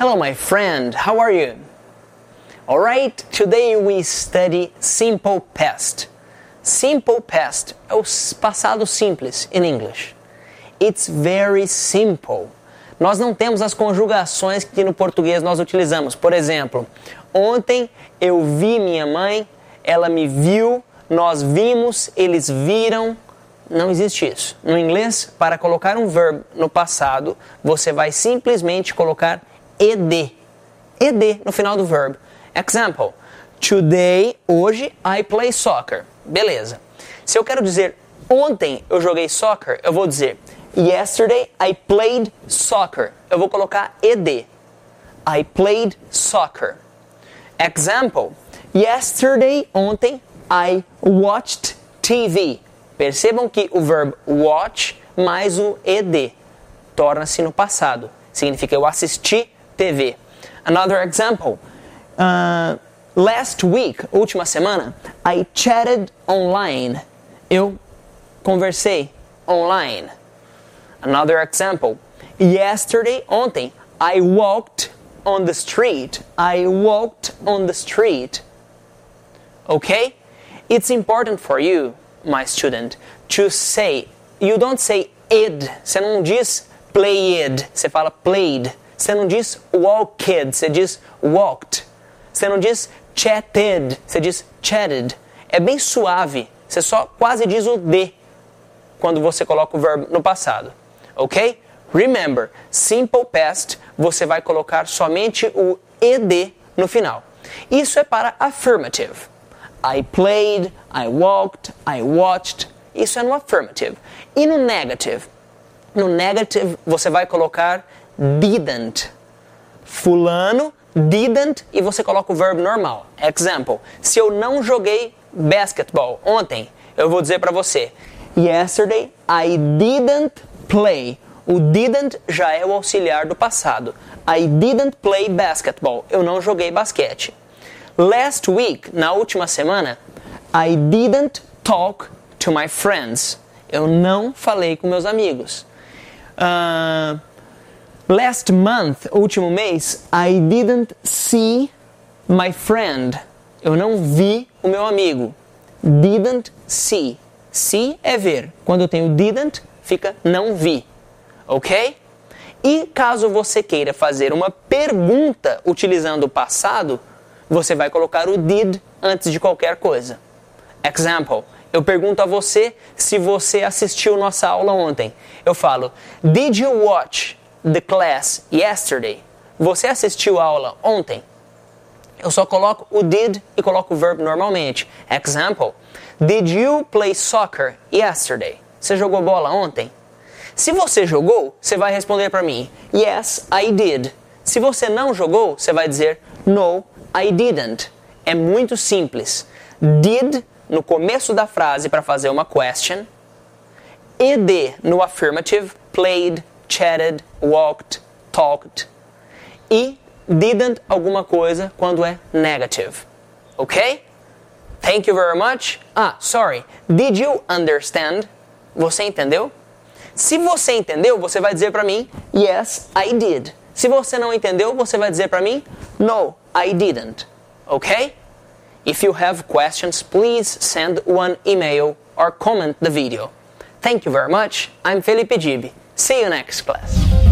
Hello, my friend. How are you? Alright, today we study simple past. Simple past é o passado simples in English. It's very simple. Nós não temos as conjugações que no português nós utilizamos. Por exemplo, ontem eu vi minha mãe, ela me viu, nós vimos, eles viram. Não existe isso. No inglês, para colocar um verbo no passado, você vai simplesmente colocar ed. ed no final do verbo. Example: Today, hoje, I play soccer. Beleza. Se eu quero dizer ontem eu joguei soccer, eu vou dizer Yesterday I played soccer. Eu vou colocar ed. I played soccer. Example: Yesterday, ontem, I watched TV. Percebam que o verbo watch mais o ed torna-se no passado. Significa eu assisti TV. Another example. Uh, last week, última semana, I chatted online. Eu conversei online. Another example. Yesterday, ontem, I walked on the street. I walked on the street. Okay? It's important for you, my student, to say, you don't say id. Você não diz played, você fala played. Você não diz walked, você diz walked. Você não diz chatted, você diz chatted. É bem suave. Você só quase diz o D quando você coloca o verbo no passado. Ok? Remember, simple past, você vai colocar somente o ed no final. Isso é para affirmative. I played, I walked, I watched. Isso é no affirmative. E no negative? No negative, você vai colocar didn't. Fulano didn't e você coloca o verbo normal. Example: se eu não joguei basketball ontem, eu vou dizer para você: Yesterday I didn't play. O didn't já é o auxiliar do passado. I didn't play basketball. Eu não joguei basquete. Last week, na última semana, I didn't talk to my friends. Eu não falei com meus amigos. Uh, Last month, último mês, I didn't see my friend. Eu não vi o meu amigo. Didn't see. See é ver. Quando eu tenho didn't, fica não vi. Ok? E caso você queira fazer uma pergunta utilizando o passado, você vai colocar o did antes de qualquer coisa. Example: eu pergunto a você se você assistiu nossa aula ontem. Eu falo: Did you watch the class yesterday? Você assistiu a aula ontem? Eu só coloco o did e coloco o verbo normalmente. Example: Did you play soccer yesterday? Você jogou bola ontem? Se você jogou, você vai responder para mim: Yes, I did. Se você não jogou, você vai dizer No, I didn't. É muito simples. Did no começo da frase para fazer uma question. Ed no affirmative, played, chatted, walked, talked. E didn't alguma coisa quando é negative. Ok? Thank you very much. Ah, sorry. Did you understand? Você entendeu? Se você entendeu, você vai dizer para mim, yes, I did. Se você não entendeu, você vai dizer para mim, no, I didn't. Ok? If you have questions, please send one email or comment the video. Thank you very much. I'm Felipe Gibi. See you next class.